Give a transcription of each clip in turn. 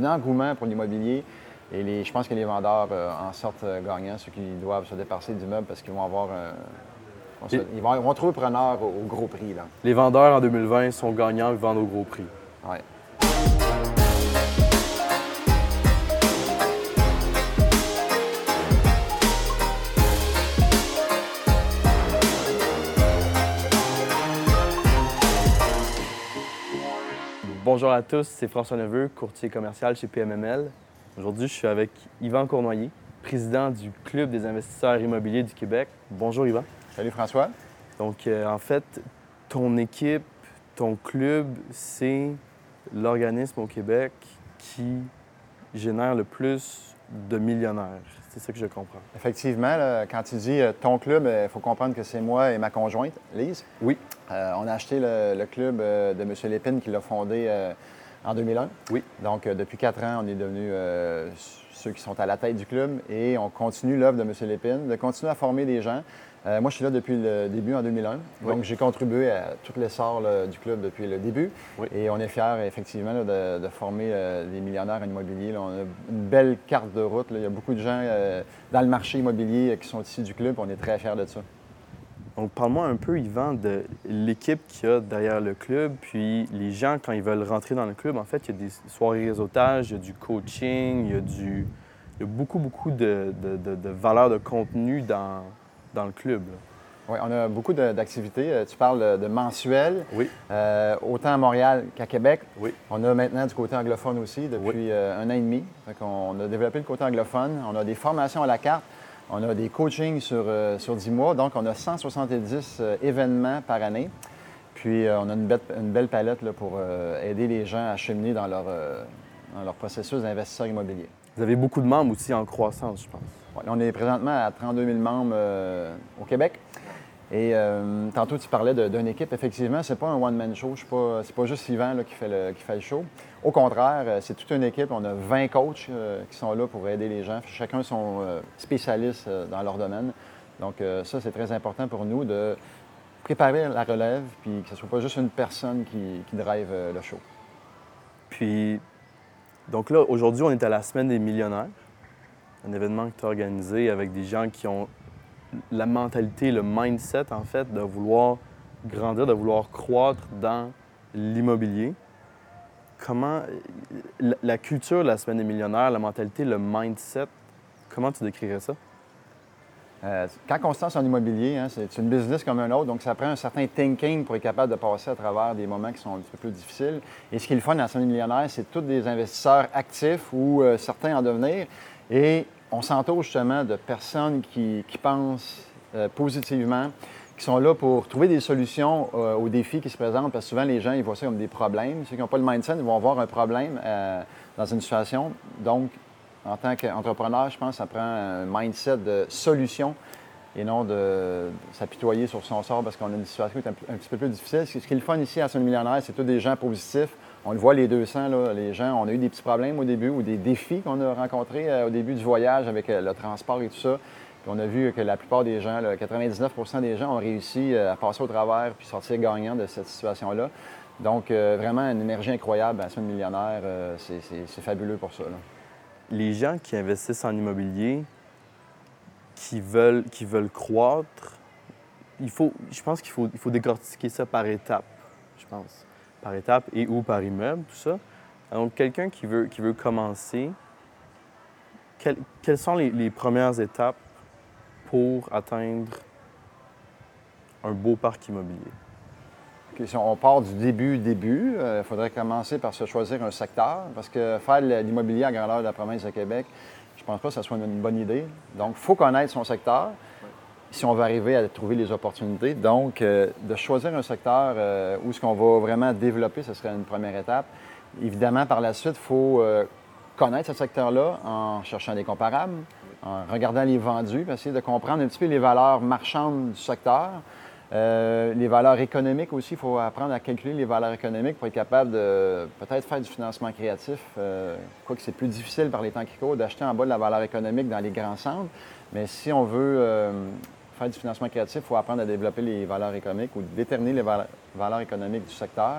un engouement pour l'immobilier. Et les- je pense que les vendeurs euh, en sortent euh, gagnants, ceux qui doivent se déparser d'immeubles parce qu'ils vont avoir un- vont se- ils, vont, ils vont trouver preneur au, au gros prix. Là. Les vendeurs en 2020 sont gagnants, ils vendent au gros prix. Ouais. Bonjour à tous, c'est François Neveu, courtier commercial chez PMML. Aujourd'hui, je suis avec Yvan Cournoyer, président du Club des investisseurs immobiliers du Québec. Bonjour Yvan. Salut François. Donc, euh, en fait, ton équipe, ton club, c'est l'organisme au Québec qui génère le plus de millionnaires. C'est ça que je comprends. Effectivement, là, quand tu dis euh, ton club, il faut comprendre que c'est moi et ma conjointe, Lise. Oui. Euh, on a acheté le, le club euh, de M. Lépine qui l'a fondé euh, en 2001. Oui. Donc, euh, depuis quatre ans, on est devenus euh, ceux qui sont à la tête du club et on continue l'œuvre de M. Lépine, de continuer à former des gens. Euh, moi, je suis là depuis le début en 2001. Oui. Donc, j'ai contribué à tout l'essor là, du club depuis le début. Oui. Et on est fiers, effectivement, là, de, de former euh, des millionnaires en immobilier. là. On a une belle carte de route. Il y a beaucoup de gens euh, dans le marché immobilier qui sont issus du club. On est très fiers de ça. Donc, parle-moi un peu, Yvan, de l'équipe qu'il y a derrière le club, puis les gens, quand ils veulent rentrer dans le club, en fait, il y a des soirées réseautage, il y a du coaching, il y a, du... il y a beaucoup, beaucoup de, de, de, de valeur de contenu dans, dans le club. là. Oui, on a beaucoup d'activités. Euh, Tu parles de- de mensuels, Oui. euh, autant à Montréal qu'à Québec. Oui. On a maintenant du côté anglophone aussi depuis euh, un an et demi. Qu'on a développé le côté anglophone. On a des formations à la carte. On a des coachings sur, euh, sur 10 mois. Donc, on a 170 euh, événements par année. Puis, euh, on a une belle, une belle palette là, pour euh, aider les gens à cheminer dans leur, euh, dans leur processus d'investisseur immobilier. Vous avez beaucoup de membres aussi en croissance, je pense. Ouais, on est présentement à 32 000 membres euh, au Québec. Et euh, tantôt, tu parlais d'une équipe. Effectivement, c'est pas un one-man show. Je suis pas- C'est pas juste Yvan là, qui, fait le, qui fait le show. Au contraire, euh, c'est toute une équipe. On a 20 coachs euh, qui sont là pour aider les gens. Chacun sont spécialistes euh, dans leur domaine. Donc, ça, c'est très important pour nous de préparer la relève puis que ce soit pas juste une personne qui, qui drive le show. Puis, donc là, aujourd'hui, on est à la Semaine des millionnaires, un événement que tu as organisé avec des gens qui ont la mentalité, le mindset, en fait, de vouloir grandir, de vouloir croître dans l'immobilier. Comment, la, la culture de la Semaine des millionnaires, la mentalité, le mindset, comment tu décrirais ça? Euh, quand on se lance en immobilier, hein, c'est une business comme un autre, donc ça prend un certain thinking pour être capable de passer à travers des moments qui sont un petit peu plus difficiles. Et ce qui est le fun dans scène millionnaire, c'est tous des investisseurs actifs ou euh, certains en devenir. Et on s'entoure justement de personnes qui, pensent euh, positivement, qui sont là pour trouver des solutions aux défis qui se présentent, parce que souvent les gens, ils voient ça comme des problèmes. Ceux qui n'ont pas le mindset, ils vont avoir un problème dans une situation. Donc, en tant qu'entrepreneur, je pense que ça prend un mindset de solution et non de s'apitoyer sur son sort parce qu'on a une situation qui est un, petit peu plus difficile. Ce qui est ici à Son Millionnaire, c'est tous des gens positifs. On le voit, les 200, là, les gens, on a eu des petits problèmes au début ou des défis qu'on a rencontrés euh, au début du voyage avec euh, le transport et tout ça. On a vu que la plupart des gens, là, 99% des gens ont réussi euh, à passer au travers puis sortir gagnants de cette situation-là. Donc, vraiment, une énergie incroyable à Son Millionnaire. c'est fabuleux pour ça. là. Les gens qui investissent en immobilier, qui veulent, croître, je pense qu'il faut, il faut décortiquer ça par étapes, je pense. Par étapes et ou par immeuble, tout ça. Donc, quelqu'un qui veut, commencer, quelles, sont les premières étapes pour atteindre un beau parc immobilier? Si on part du début, début, il faudrait commencer par se choisir un secteur, parce que faire l'immobilier à grandeur de la province de Québec, je pense pas que ce soit une bonne idée. Donc, il faut connaître son secteur si on veut arriver à trouver les opportunités. Donc, euh, de choisir un secteur euh, où ce qu'on va vraiment développer, ce serait une première étape. Évidemment, par la suite, il faut euh, connaître ce secteur-là en cherchant des comparables, en regardant les vendus, essayer de comprendre un petit peu les valeurs marchandes du secteur. Euh, les valeurs économiques aussi, il faut apprendre à calculer les valeurs économiques pour être capable de peut-être faire du financement créatif. Euh, quoique c'est plus difficile par les temps qui courent d'acheter en bas de la valeur économique dans les grands centres. Mais si on veut euh, faire du financement créatif, il faut apprendre à développer les valeurs économiques ou déterminer les val- valeurs économiques du secteur.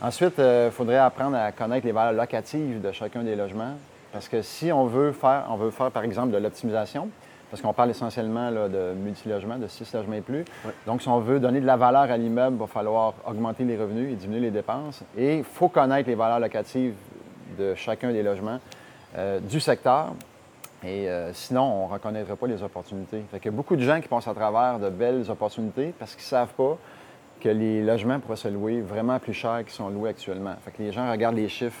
Ensuite, il faudrait apprendre à connaître les valeurs locatives de chacun des logements. Parce que si on veut faire, on veut faire par exemple de l'optimisation, parce qu'on parle essentiellement de multilogement, de six logements et plus. Donc, si on veut donner de la valeur à l'immeuble, il va falloir augmenter les revenus et diminuer les dépenses. Et il faut connaître les valeurs locatives de chacun des logements euh, du secteur. Et euh, sinon, on ne reconnaîtra pas les opportunités. Fait a beaucoup de gens qui passent à travers de belles opportunités parce qu'ils ne savent pas que les logements pourraient se louer vraiment plus cher qu'ils sont loués actuellement. Fait que les gens regardent les chiffres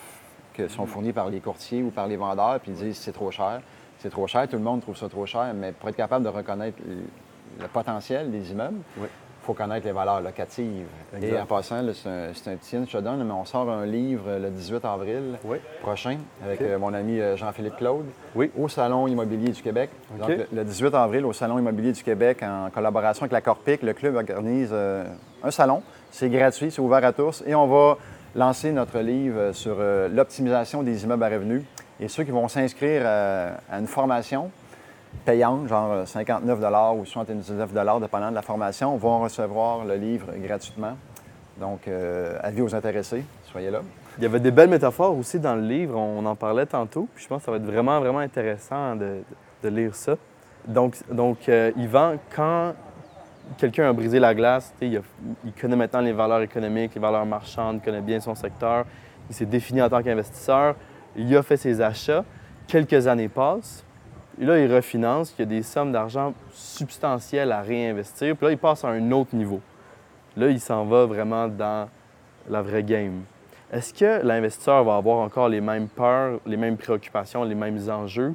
qui sont fournis par les courtiers ou par les vendeurs, puis ils disent c'est trop cher. C'est trop cher, tout le monde trouve ça trop cher, mais pour être capable de reconnaître le, potentiel des immeubles, il faut connaître les valeurs locatives. Et en passant, c'est un, petit je te donne, mais on sort un livre le 18 avril prochain avec euh, mon ami euh, Jean-Philippe Claude au Salon immobilier du Québec. Donc, le, 18 avril, au Salon immobilier du Québec, en collaboration avec la Corpic, le club organise euh, un salon. C'est gratuit, c'est ouvert à tous et on va lancer notre livre sur l'optimisation des immeubles à revenus. Et ceux qui vont s'inscrire euh, à, une formation payante, genre 59 ou 79 dépendant de la formation, vont recevoir le livre gratuitement. Donc, euh, avis aux intéressés, soyez là. Il y avait des belles métaphores aussi dans le livre, on en parlait tantôt, puis je pense que ça va être vraiment, vraiment intéressant de, lire ça. Donc, donc euh, Yvan, quand quelqu'un a brisé la glace, il, il, connaît maintenant les valeurs économiques, les valeurs marchandes, il connaît bien son secteur, il s'est défini en tant qu'investisseur, il a fait ses achats, quelques années passent, et là, il refinance, il y a des sommes d'argent substantielles à réinvestir, puis là, il passe à un autre niveau. Là, il s'en va vraiment dans la vraie game. Est-ce que l'investisseur va avoir encore les mêmes peurs, les mêmes préoccupations, les mêmes enjeux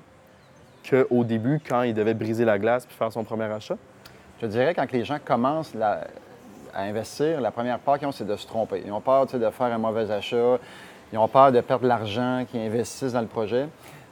qu'au début, quand il devait briser la glace puis faire son premier achat? Je dirais quand les gens commencent à investir, la première peur qu'ils ont, c'est de se tromper. Ils ont peur de faire un mauvais achat, ils ont peur de perdre l'argent, qui investissent dans le projet.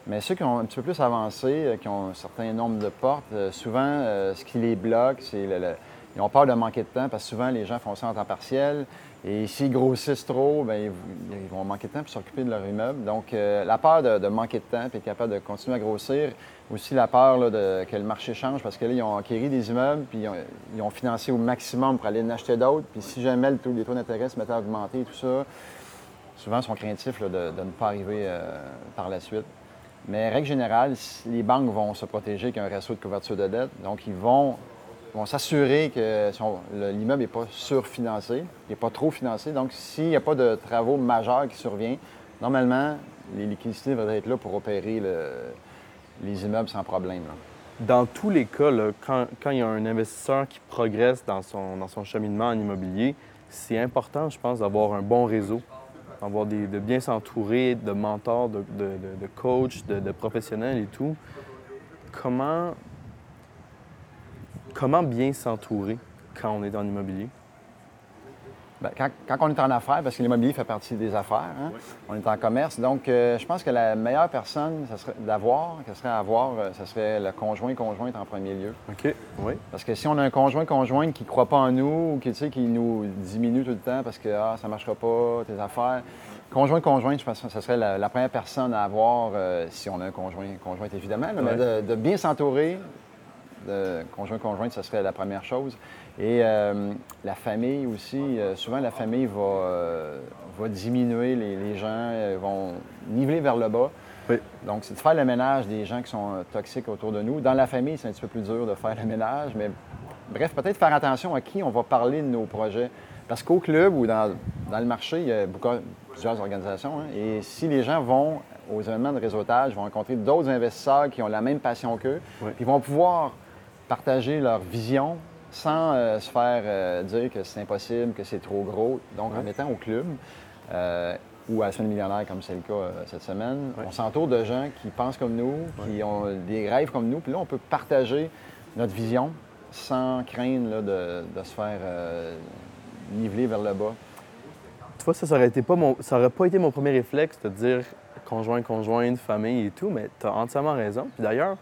Mais ceux qui ont un petit peu plus avancé, euh, qui ont un certain nombre de portes, euh, souvent, euh, ce qui les bloque, c'est le, ils ont peur de manquer de temps parce que souvent, les gens font ça en temps partiel. Et s'ils grossissent trop, bien, ils, vont manquer de temps pour s'occuper de leur immeuble. Donc, la peur de, manquer de temps et être capable de continuer à grossir. Aussi la peur de, que le marché change parce que là, ils ont acquis des immeubles puis ils ont, financé au maximum pour aller en acheter d'autres. Puis si jamais le les taux d'intérêt se mettaient à augmenter et tout ça, souvent sont craintifs de, ne pas arriver euh, par la suite. Mais règle générale, les banques vont se protéger avec un réseau de couverture de dette. Donc, ils vont, vont s'assurer que l'immeuble n'est pas surfinancé, il n'est pas trop financé. Donc, s'il n'y a pas de travaux majeurs qui surviennent, normalement, les liquidités devraient être là pour opérer les immeubles sans problème. Dans tous les cas, quand, il y a un investisseur qui progresse dans son, dans son cheminement en immobilier, c'est important, je pense, d'avoir un bon réseau avoir des, de bien s'entourer de mentors, de, coachs, de, professionnels et tout. Comment, comment bien s'entourer quand on est dans l'immobilier? Bien, quand, quand, on est en affaires, parce que l'immobilier fait partie des affaires, hein, on est en commerce. Donc, euh, je pense que la meilleure personne ça serait d'avoir, que serait à avoir, euh, ce serait le conjoint-conjointe en premier lieu. OK, oui. Parce que si on a un conjoint-conjointe qui ne croit pas en nous ou qui, qui nous diminue tout le temps parce que ah, ça ne marchera pas, tes affaires, conjoint-conjointe, je pense que ce serait la, première personne à avoir, euh, si on a un conjoint-conjointe évidemment, mais de, de bien s'entourer de conjoint-conjointe, ce serait la première chose. Et euh, la famille aussi, euh, souvent la famille va, euh, va diminuer, les, gens vont niveler vers le bas. Donc, c'est de faire le ménage des gens qui sont toxiques autour de nous. Dans la famille, c'est un petit peu plus dur de faire le ménage, mais bref, peut-être faire attention à qui on va parler de nos projets. Parce qu'au club ou dans, le marché, il y a beaucoup, plusieurs organisations. Hein, et si les gens vont aux événements de réseautage, vont rencontrer d'autres investisseurs qui ont la même passion qu'eux, ils vont pouvoir partager leur vision, sans euh, se faire euh, dire que c'est impossible, que c'est trop gros. Donc, en étant au club euh, ou à la semaine millionnaire, comme c'est le cas cette semaine, on s'entoure de gens qui pensent comme nous, qui ont des rêves comme nous. Puis là, on peut partager notre vision sans craindre de, se faire niveler vers le bas. Tu vois, ça n'aurait pas, mon... pas été mon premier réflexe de dire conjoint, conjointe, famille et tout, mais tu as entièrement raison. Puis d'ailleurs,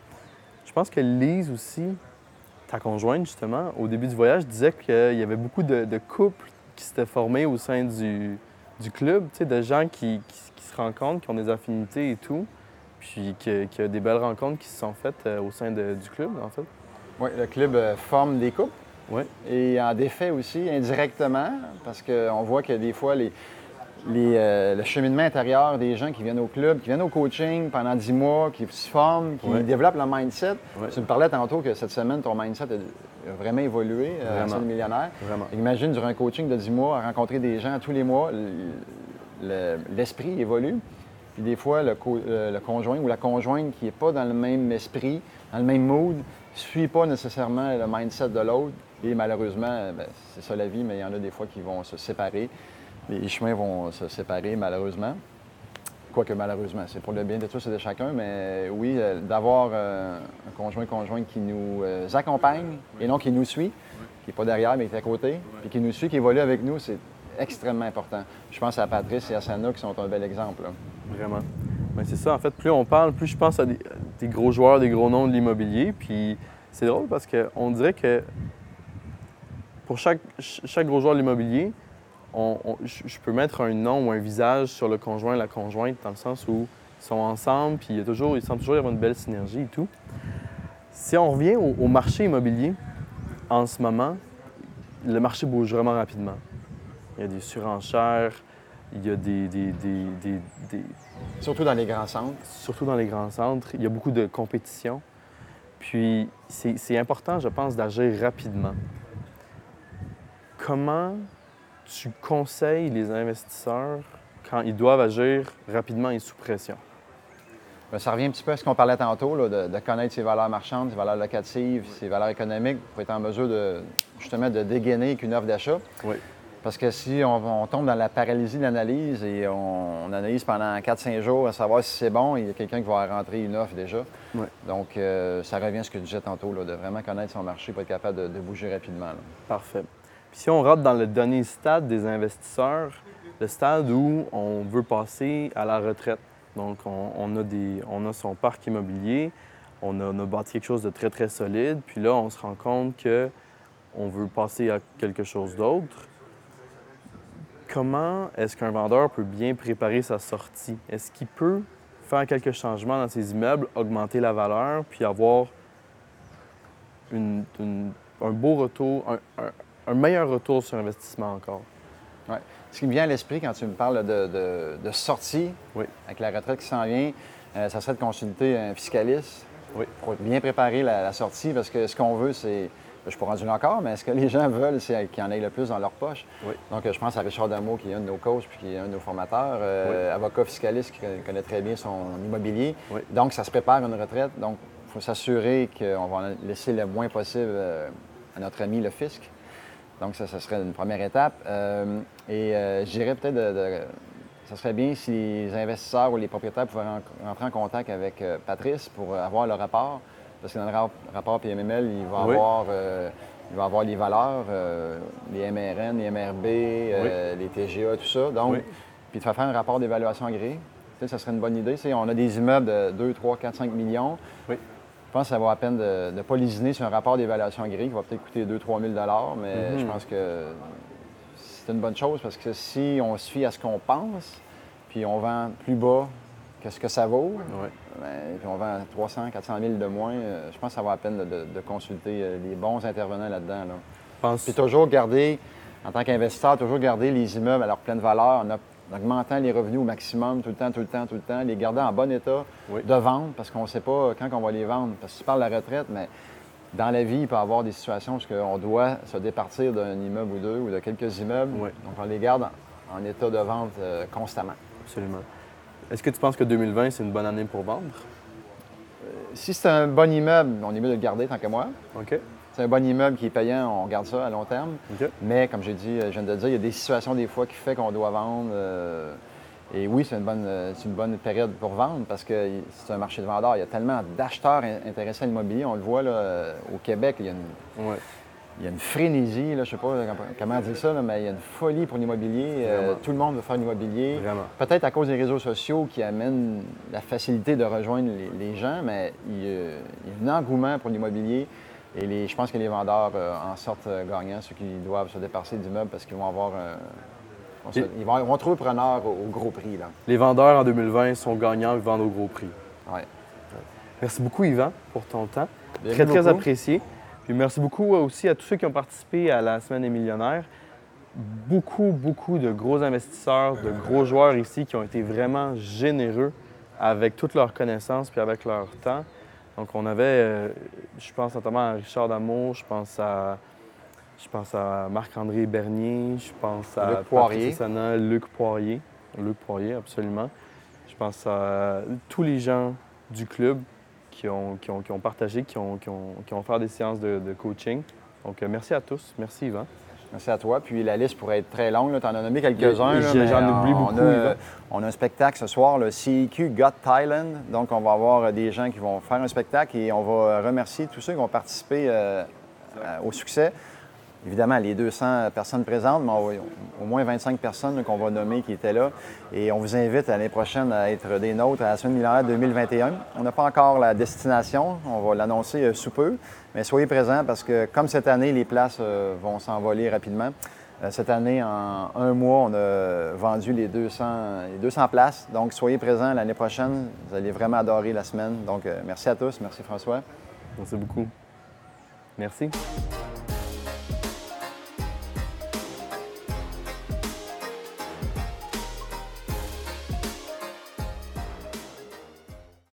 je pense que Lise aussi, ta conjointe, justement, au début du voyage, disait qu'il y avait beaucoup de, couples qui s'étaient formés au sein du, club, tu sais, de gens qui, se rencontrent, qui ont des affinités et tout, puis qu'il y a des belles rencontres qui se sont faites euh, au sein du club, en fait. Oui, le club euh, forme des couples. Oui. Et en défait aussi, indirectement, parce qu'on voit que des fois, les, les, euh, le cheminement intérieur des gens qui viennent au club, qui viennent au coaching pendant 10 mois, qui se forment, qui Ouais. développent leur mindset. Ouais. Tu me parlais tantôt que cette semaine, ton mindset a vraiment évolué euh, à Vraiment. Saint millionnaire. Vraiment. Imagine, durant un coaching de 10 mois, à rencontrer des gens tous les mois, le- l'esprit évolue. Puis des fois, le, co- le conjoint ou la conjointe qui n'est pas dans le même esprit, dans le même mood, ne suit pas nécessairement le mindset de l'autre. Et malheureusement, ben, c'est ça la vie, mais il y en a des fois qui vont se séparer. Les chemins vont se séparer, malheureusement. Quoique malheureusement, c'est pour le bien de tous et de chacun, mais oui, euh, d'avoir euh, un conjoint conjointe qui nous euh, accompagne et non qui nous suit, qui n'est pas derrière mais qui est à côté, puis qui nous suit, qui évolue avec nous, c'est extrêmement important. Je pense à Patrice et à Sana qui sont un bel exemple. là. Vraiment. Ben, c'est ça, en fait, plus on parle, plus je pense à des, des gros joueurs, des gros noms de l'immobilier. Puis c'est drôle parce qu'on dirait que pour chaque, ch- chaque gros joueur de l'immobilier, on- on- je peux mettre un nom ou un visage sur le conjoint, la conjointe, dans le sens où ils sont ensemble, puis il y a toujours, il semble toujours y avoir une belle synergie et tout. Si on revient au, au marché immobilier, en ce moment, le marché bouge vraiment rapidement. Il y a des surenchères, il y a des- des- des- des- des, Surtout dans les grands centres. surtout dans les grands centres, il y a beaucoup de compétition. Puis c'est important, je pense, d'agir rapidement. Comment tu conseilles les investisseurs quand ils doivent agir rapidement et sous pression? Ben, ça revient un petit peu à ce qu'on parlait tantôt, là, de, de connaître ses valeurs marchandes, ses valeurs locatives, ses valeurs économiques pour être en mesure de justement de dégainer avec une offre d'achat. Oui. Parce que si on, on tombe dans la paralysie de l'analyse et on, on analyse pendant 4-5 jours à savoir si c'est bon, il y a quelqu'un qui va rentrer une offre déjà. Donc, euh, ça revient à ce que je disais tantôt, là, de vraiment connaître son marché pour être capable de, de bouger rapidement. là. Parfait. Si on rentre dans le dernier stade des investisseurs, le stade où on veut passer à la retraite. Donc, on, a, son parc immobilier, on a, bâti quelque chose de très, très solide, puis là, on se rend compte que on veut passer à quelque chose d'autre. Comment est-ce qu'un vendeur peut bien préparer sa sortie? Est-ce qu'il peut faire quelques changements dans ses immeubles, augmenter la valeur, puis avoir un beau retour, un- un meilleur retour sur investissement encore? Ce qui me vient à l'esprit quand tu me parles de, de- de sortie, Oui. avec la retraite qui s'en vient, euh, ça serait de consulter un fiscaliste Oui. pour bien préparer la, la sortie, parce que ce qu'on veut, c'est. Je ne suis pas rendu là encore, mais ce que les gens veulent, c'est qu'il y en ait le plus dans leur poche. Oui. Donc, je pense à Richard Dameau, qui est un de nos coachs, puis qui est un de nos formateurs, euh, avocat fiscaliste qui connaît- très bien son immobilier. Oui. Donc, ça se prépare une retraite. Donc, il faut s'assurer qu'on va laisser le moins possible euh, à notre ami le fisc. Donc, ça, ça serait une première étape. Euh, et euh, je dirais peut-être de, de- ça serait bien si les investisseurs ou les propriétaires pouvaient ren- rentrer en contact avec euh, Patrice pour avoir le rapport. Parce que dans le rap- rapport PMML, il va Oui. avoir, euh, il va avoir les valeurs, euh, les MRN, les MRB, euh, les TGA, tout ça. Donc, Oui. puis de faire faire un rapport d'évaluation agréé. Tu sais, ça serait une bonne idée. Tu sais, on a des immeubles de 2, 3, 4, 5 millions. Oui. Je pense que ça vaut la peine de ne pas lésiner sur un rapport d'évaluation agréé qui va peut-être coûter 2-3 000 mais Mhm. je pense que c'est une bonne chose parce que si on se fie à ce qu'on pense, puis on vend plus bas que ce que ça vaut, ben, puis on vend 300, 400 000 de moins, euh, je pense que ça vaut la peine de, de- de consulter euh, les bons intervenants là-dedans. là. Pense- Puis toujours garder, en tant qu'investisseur, toujours garder les immeubles à leur pleine valeur en augmentant les revenus au maximum, tout le temps, tout le temps, tout le temps, les garder en bon état Oui. de vente parce qu'on ne sait pas quand on va les vendre. Parce que tu parles de la retraite, mais dans la vie, il peut y avoir des situations où on doit se départir d'un immeuble ou deux ou de quelques immeubles. Oui. Donc on les garde en, en état de vente euh, constamment. Absolument. Est-ce que tu penses que 2020, c'est une bonne année pour vendre? Si c'est un bon immeuble, on est mieux de le garder tant que moi. OK. C'est un bon immeuble qui est payant, on garde ça à long terme. Mais comme j'ai dit, euh, je viens de le dire, il y a des situations des fois qui fait qu'on doit vendre. euh, et oui, c'est une, bonne, euh, c'est une bonne période pour vendre parce que c'est un marché de vendeurs. Il y a tellement d'acheteurs in- intéressés à l'immobilier. On le voit là, au Québec, il y a une, Ouais. il y a une frénésie, là, je ne sais pas comment- dire ça, là, mais il y a une folie pour l'immobilier. Euh, tout le monde veut faire l'immobilier. Peut-être à cause des réseaux sociaux qui amènent la facilité de rejoindre les, les gens, mais il y, a, il y a un engouement pour l'immobilier. Et les- je pense que les vendeurs euh, en sortent euh, gagnants, ceux qui doivent se départir d'immeubles parce qu'ils vont avoir se- Et- ils, vont, ils vont trouver preneur au, au gros prix. Là. Les vendeurs en 2020 sont gagnants et vendent au gros prix. Ouais. Merci beaucoup, Yvan, pour ton temps. Très, très apprécié. Puis merci beaucoup euh, aussi à tous ceux qui ont participé à la Semaine des millionnaires. beaucoup, beaucoup de gros investisseurs, de gros joueurs ici qui ont été vraiment généreux avec toutes leurs connaissances puis avec leur temps. Donc, on avait, euh, je pense notamment à Richard Damour, je pense à, je pense à Marc-André Bernier, je pense à Luc Poirier. Sana, Luc Poirier. Luc Poirier, absolument. Je pense à tous les gens du club qui ont, qui ont, qui ont partagé, qui ont, qui, ont, qui ont fait des séances de, de coaching. Donc, euh, merci à tous. Merci, Yvan. Merci à toi. Puis la liste pourrait être très longue. Tu en as nommé quelques-uns. là, J'en mais oublie on beaucoup, a-. On a un spectacle ce soir, le CEQ Got Thailand. Donc, on va avoir des gens qui vont faire un spectacle et on va remercier tous ceux qui ont participé euh, euh, au succès. Évidemment, les 200 personnes présentes, mais au moins 25 personnes qu'on va nommer qui étaient là. Et on vous invite l'année prochaine à être des nôtres à la semaine millénaire 2021. On n'a pas encore la destination, on va l'annoncer euh, sous peu, mais soyez présents parce que comme cette année, les places euh, vont s'envoler rapidement. Euh, Cette année, en un mois, on a vendu les 200, les 200 places. Donc, soyez présents l'année prochaine. Vous allez vraiment adorer la semaine. Donc, merci à tous. Merci François. Merci beaucoup. Merci.